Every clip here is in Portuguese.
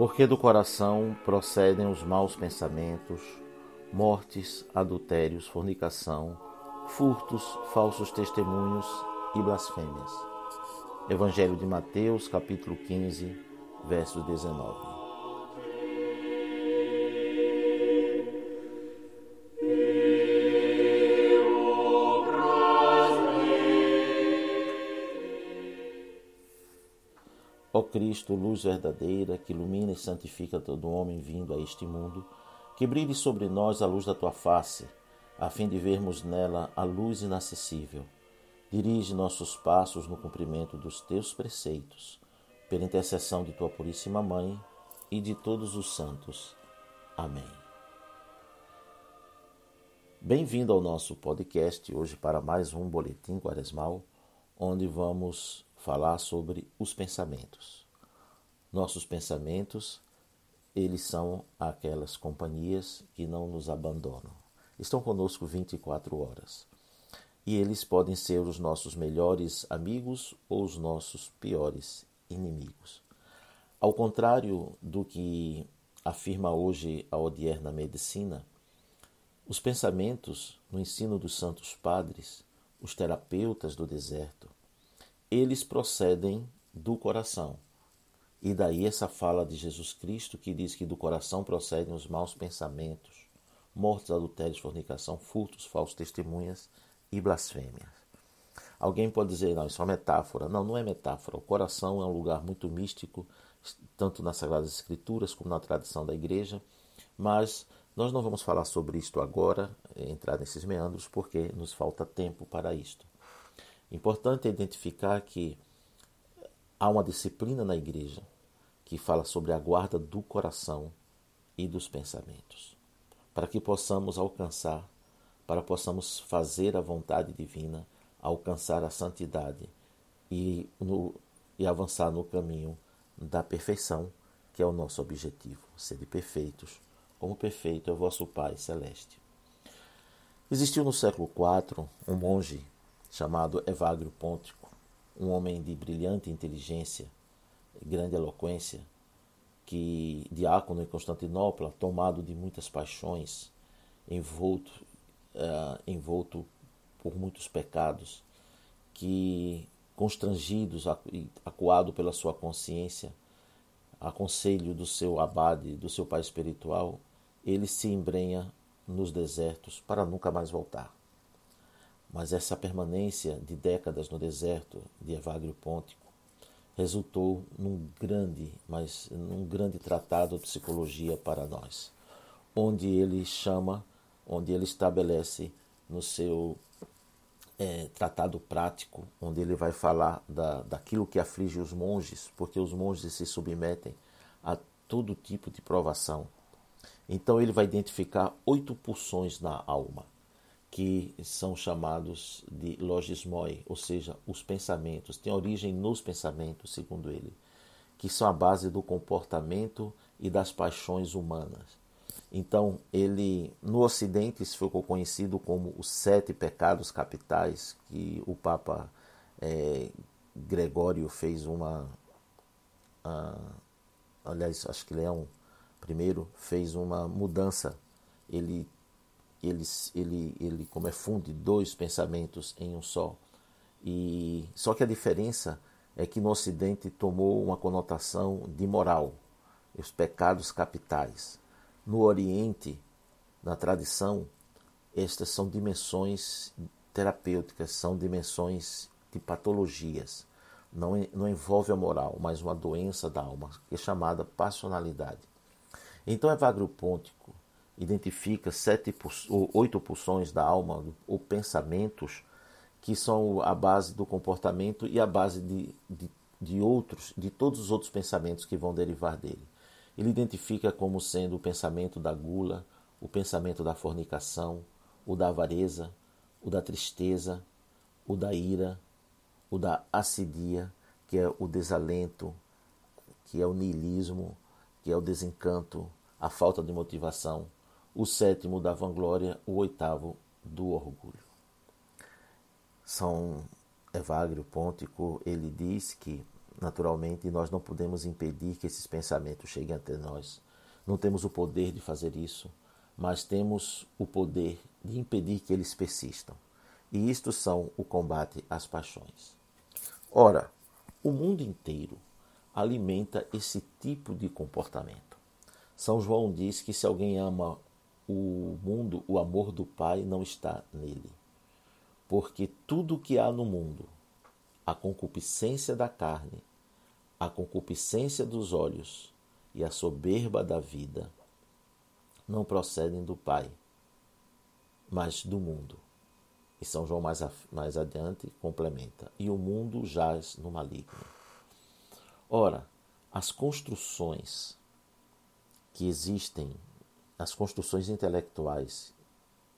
Porque do coração procedem os maus pensamentos, mortes, adultérios, fornicação, furtos, falsos testemunhos e blasfêmias. Evangelho de Mateus, capítulo 15, verso 19. Cristo, luz verdadeira, que ilumina e santifica todo homem vindo a este mundo, que brilhe sobre nós a luz da tua face, a fim de vermos nela a luz inacessível. Dirige nossos passos no cumprimento dos teus preceitos, pela intercessão de tua Puríssima Mãe e de todos os santos. Amém. Bem-vindo ao nosso podcast hoje para mais um boletim quaresmal, onde vamos falar sobre os pensamentos. Nossos pensamentos, eles são aquelas companhias que não nos abandonam. Estão conosco 24 horas. E eles podem ser os nossos melhores amigos ou os nossos piores inimigos. Ao contrário do que afirma hoje a odierna medicina, os pensamentos no ensino dos santos padres, os terapeutas do deserto, eles procedem do coração. E daí essa fala de Jesus Cristo que diz que do coração procedem os maus pensamentos, mortes, adultérios, fornicação, furtos, falsos testemunhas e blasfêmias. Alguém pode dizer, não, isso é uma metáfora. Não, não é metáfora. O coração é um lugar muito místico, tanto nas Sagradas Escrituras como na tradição da igreja, mas nós não vamos falar sobre isto agora, entrar nesses meandros, porque nos falta tempo para isto. Importante identificar que há uma disciplina na igreja que fala sobre a guarda do coração e dos pensamentos, para que possamos alcançar, para possamos fazer a vontade divina, alcançar a santidade e, no, e avançar no caminho da perfeição, que é o nosso objetivo, ser perfeitos, como perfeito é o vosso Pai Celeste. Existiu no século IV um monge chamado Evagrio Pontico, um homem de brilhante inteligência e grande eloquência, que diácono em Constantinopla, tomado de muitas paixões, envolto, uh, envolto por muitos pecados, que constrangidos e acuado pela sua consciência, a conselho do seu abade, do seu pai espiritual, ele se embrenha nos desertos para nunca mais voltar. Mas essa permanência de décadas no deserto de Evagrio Pontico resultou num grande, mas num grande tratado de psicologia para nós, onde ele chama, onde ele estabelece no seu é, tratado prático, onde ele vai falar da, daquilo que aflige os monges, porque os monges se submetem a todo tipo de provação. Então ele vai identificar oito pulsões na alma que são chamados de logismoi, ou seja, os pensamentos, têm origem nos pensamentos, segundo ele, que são a base do comportamento e das paixões humanas. Então, ele no Ocidente isso ficou conhecido como os sete pecados capitais, que o Papa é, Gregório fez uma. Uh, aliás, acho que Leão I fez uma mudança. Ele, ele, ele, ele como é funde dois pensamentos em um só. E só que a diferença é que no Ocidente tomou uma conotação de moral, os pecados capitais. No Oriente, na tradição, estas são dimensões terapêuticas, são dimensões de patologias. Não, não envolve a moral, mas uma doença da alma, que é chamada passionalidade. Então, Evagrio Pontico identifica sete ou oito pulsões da alma, ou pensamentos, que são a base do comportamento e a base de, de, de outros, de todos os outros pensamentos que vão derivar dele. Ele identifica como sendo o pensamento da gula, o pensamento da fornicação, o da avareza, o da tristeza, o da ira, o da assidia, que é o desalento, que é o niilismo, que é o desencanto, a falta de motivação, o sétimo da vanglória, o oitavo do orgulho. São Evagrio Pontico, ele diz que, naturalmente, nós não podemos impedir que esses pensamentos cheguem até nós. Não temos o poder de fazer isso, mas temos o poder de impedir que eles persistam. E isto são o combate às paixões. Ora, o mundo inteiro alimenta esse tipo de comportamento. São João diz que se alguém ama o mundo, o amor do Pai não está nele porque tudo que há no mundo, a concupiscência da carne, a concupiscência dos olhos e a soberba da vida, não procedem do Pai, mas do mundo. E São João mais, mais adiante complementa: e o mundo jaz no maligno. Ora, as construções que existem, as construções intelectuais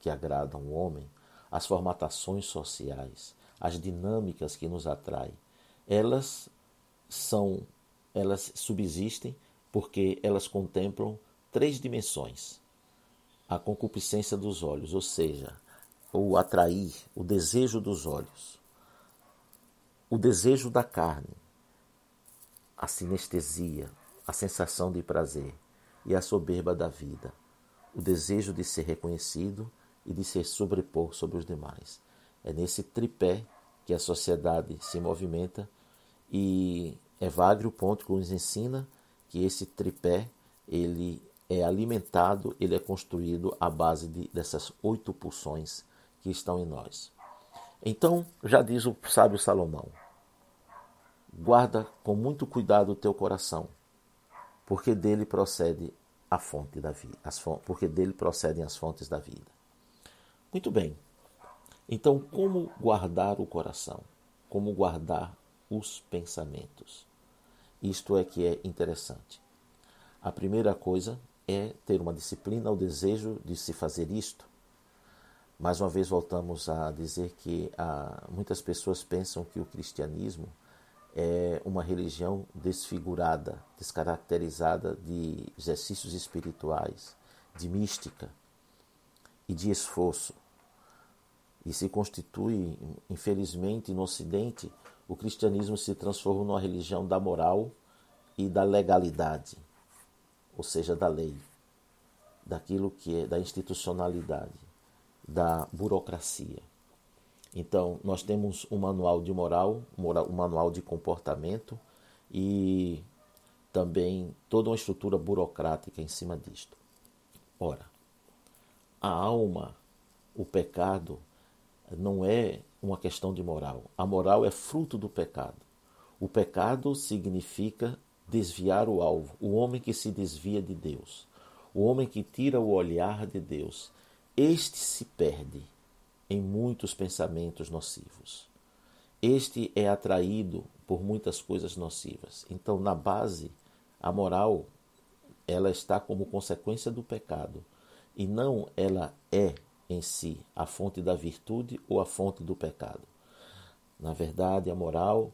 que agradam o homem, as formatações sociais, as dinâmicas que nos atraem, elas são, elas subsistem porque elas contemplam três dimensões: a concupiscência dos olhos, ou seja, o atrair, o desejo dos olhos, o desejo da carne, a sinestesia, a sensação de prazer e a soberba da vida, o desejo de ser reconhecido e de se sobrepor sobre os demais. É nesse tripé que a sociedade se movimenta e Evagrio Ponto nos ensina que esse tripé ele é alimentado, ele é construído à base de, dessas oito pulsões que estão em nós. Então, já diz o sábio Salomão: guarda com muito cuidado o teu coração, porque dele procede a fonte da vida, porque dele procedem as fontes da vida. Muito bem. Então, como guardar o coração? Como guardar os pensamentos? Isto é que é interessante. A primeira coisa é ter uma disciplina, o desejo de se fazer isto. Mais uma vez voltamos a dizer que ah, muitas pessoas pensam que o cristianismo é uma religião desfigurada, descaracterizada de exercícios espirituais, de mística e de esforço e se constitui, infelizmente, no Ocidente, o cristianismo se transforma numa religião da moral e da legalidade, ou seja, da lei, daquilo que é da institucionalidade, da burocracia. Então, nós temos um manual de moral, um manual de comportamento e também toda uma estrutura burocrática em cima disto. Ora, a alma, o pecado, não é uma questão de moral. A moral é fruto do pecado. O pecado significa desviar o alvo, o homem que se desvia de Deus, o homem que tira o olhar de Deus. Este se perde em muitos pensamentos nocivos. Este é atraído por muitas coisas nocivas. Então, na base, a moral ela está como consequência do pecado e não ela é em si a fonte da virtude ou a fonte do pecado. Na verdade, a moral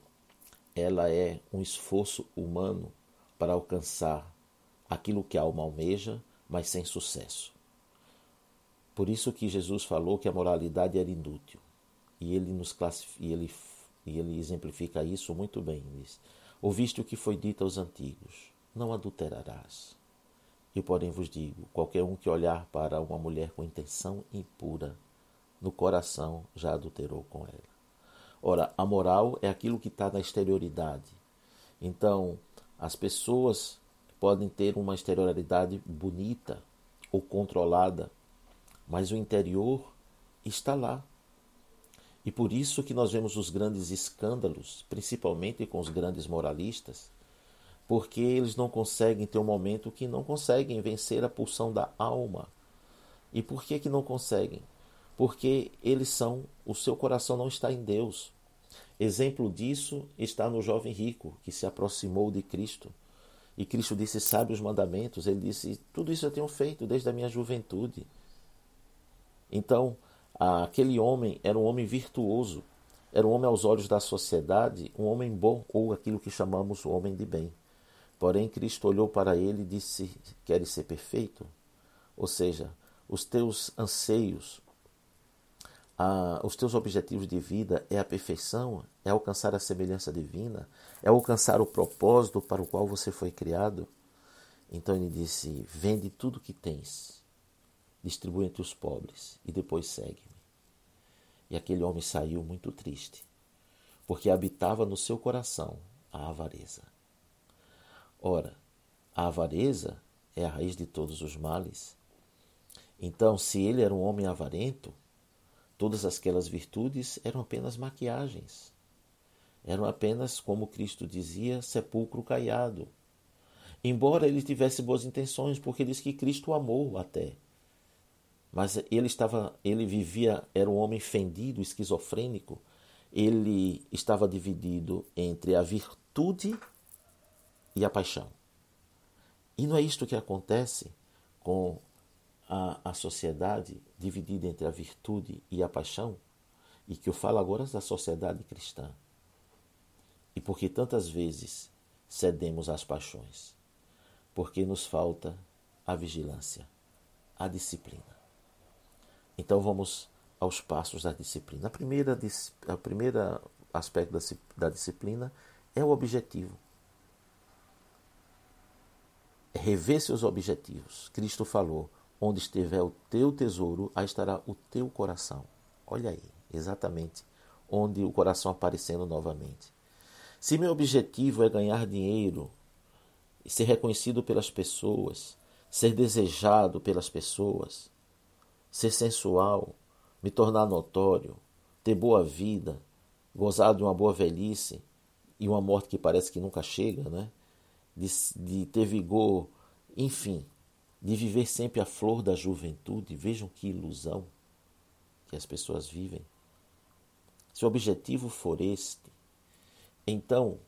ela é um esforço humano para alcançar aquilo que a alma almeja, mas sem sucesso. Por isso que Jesus falou que a moralidade era inútil. E ele nos e ele, e ele exemplifica isso muito bem. Diz, Ouviste o que foi dito aos antigos: não adulterarás. E porém vos digo: qualquer um que olhar para uma mulher com intenção impura, no coração já adulterou com ela. Ora, a moral é aquilo que está na exterioridade. Então, as pessoas podem ter uma exterioridade bonita ou controlada, mas o interior está lá. E por isso que nós vemos os grandes escândalos, principalmente com os grandes moralistas, porque eles não conseguem ter um momento que não conseguem vencer a pulsão da alma. E por que que não conseguem? Porque eles são, o seu coração não está em Deus. Exemplo disso está no jovem rico que se aproximou de Cristo. E Cristo disse: Sabe os mandamentos? Ele disse: Tudo isso eu tenho feito desde a minha juventude. Então, aquele homem era um homem virtuoso, era um homem aos olhos da sociedade, um homem bom, ou aquilo que chamamos homem de bem. Porém, Cristo olhou para ele e disse: Queres ser perfeito? Ou seja, os teus anseios, os teus objetivos de vida é a perfeição, é alcançar a semelhança divina, é alcançar o propósito para o qual você foi criado. Então ele disse: Vende tudo que tens distribui entre os pobres e depois segue-me. E aquele homem saiu muito triste, porque habitava no seu coração a avareza. Ora, a avareza é a raiz de todos os males. Então, se ele era um homem avarento, todas aquelas virtudes eram apenas maquiagens. Eram apenas, como Cristo dizia, sepulcro caiado. Embora ele tivesse boas intenções, porque diz que Cristo o amou até. Mas ele estava, ele vivia, era um homem fendido, esquizofrênico. Ele estava dividido entre a virtude e a paixão. E não é isto que acontece com a, a sociedade dividida entre a virtude e a paixão? E que eu falo agora da sociedade cristã. E porque tantas vezes cedemos às paixões? Porque nos falta a vigilância, a disciplina. Então vamos aos passos da disciplina. A primeira, a primeira aspecto da, da disciplina é o objetivo. É rever seus objetivos. Cristo falou: onde estiver o teu tesouro, aí estará o teu coração. Olha aí, exatamente onde o coração aparecendo novamente. Se meu objetivo é ganhar dinheiro, ser reconhecido pelas pessoas, ser desejado pelas pessoas, ser sensual, me tornar notório, ter boa vida, gozar de uma boa velhice e uma morte que parece que nunca chega, né? De, de ter vigor, enfim, de viver sempre a flor da juventude. Vejam que ilusão que as pessoas vivem. Se o objetivo for este, então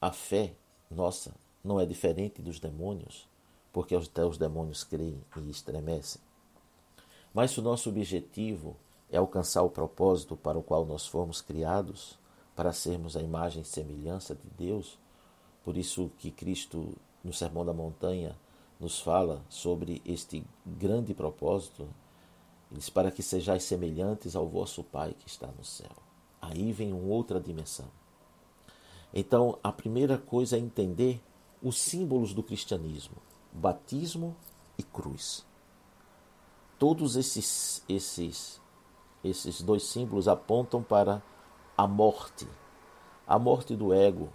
a fé nossa não é diferente dos demônios, porque até os demônios creem e estremecem. Mas se o nosso objetivo é alcançar o propósito para o qual nós fomos criados, para sermos a imagem e semelhança de Deus, por isso que Cristo, no Sermão da Montanha, nos fala sobre este grande propósito, diz, para que sejais semelhantes ao vosso Pai que está no céu. Aí vem uma outra dimensão. Então, a primeira coisa é entender os símbolos do cristianismo: batismo e cruz. Todos esses, esses, esses dois símbolos apontam para a morte, a morte do ego,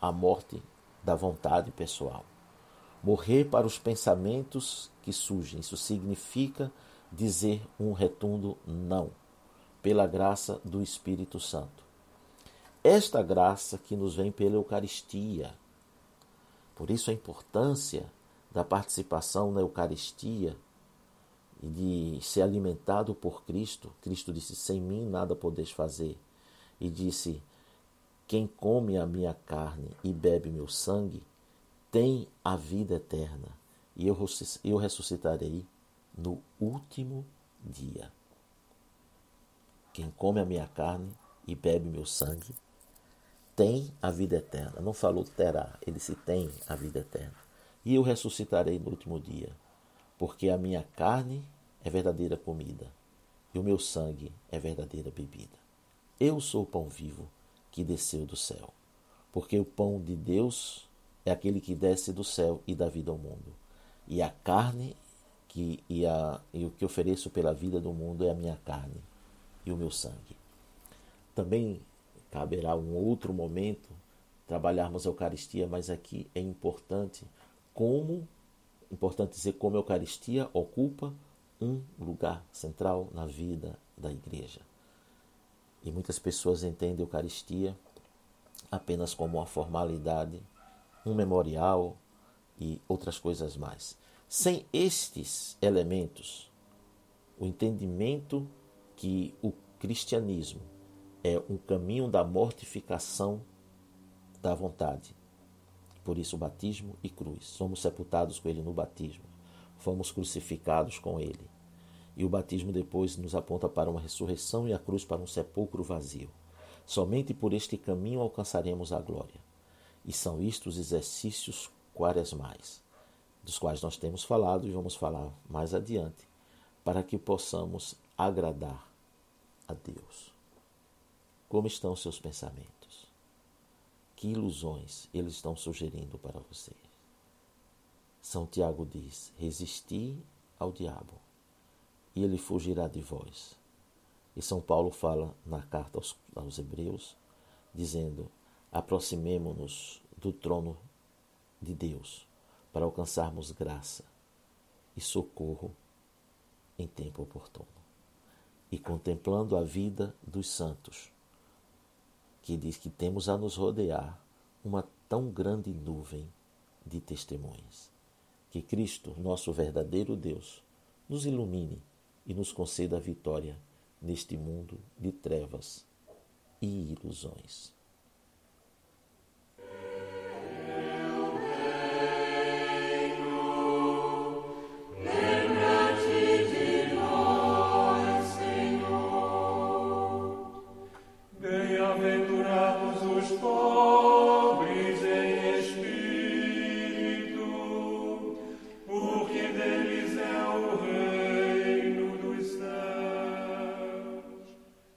a morte da vontade pessoal. Morrer para os pensamentos que surgem, isso significa dizer um retundo não, pela graça do Espírito Santo. Esta graça que nos vem pela Eucaristia. Por isso a importância da participação na Eucaristia e de ser alimentado por Cristo, Cristo disse: Sem mim nada podeis fazer. E disse: Quem come a minha carne e bebe meu sangue tem a vida eterna, e eu, ressuscitarei no último dia. Quem come a minha carne e bebe meu sangue tem a vida eterna. Não falou terá, ele se tem a vida eterna. E eu ressuscitarei no último dia. Porque a minha carne é verdadeira comida e o meu sangue é verdadeira bebida. Eu sou o pão vivo que desceu do céu, porque o pão de Deus é aquele que desce do céu e dá vida ao mundo. E a carne que, e, a, e o que ofereço pela vida do mundo é a minha carne e o meu sangue. Também caberá um outro momento trabalharmos a Eucaristia, mas aqui é importante como importante dizer como a Eucaristia ocupa um lugar central na vida da igreja. E muitas pessoas entendem a Eucaristia apenas como uma formalidade, um memorial e outras coisas mais. Sem estes elementos, o entendimento que o cristianismo é um caminho da mortificação da vontade. Por isso, batismo e cruz. Somos sepultados com ele no batismo. Fomos crucificados com ele. E o batismo depois nos aponta para uma ressurreição e a cruz para um sepulcro vazio. Somente por este caminho alcançaremos a glória. E são isto os exercícios quaresmais, dos quais nós temos falado e vamos falar mais adiante, para que possamos agradar a Deus. Como estão seus pensamentos? Que ilusões eles estão sugerindo para você? São Tiago diz: resisti ao diabo e ele fugirá de vós. E São Paulo fala na carta aos, aos Hebreus, dizendo: aproximemo-nos do trono de Deus para alcançarmos graça e socorro em tempo oportuno. E contemplando a vida dos santos, que diz que temos a nos rodear uma tão grande nuvem de testemunhas. Que Cristo, nosso verdadeiro Deus, nos ilumine e nos conceda a vitória neste mundo de trevas e ilusões.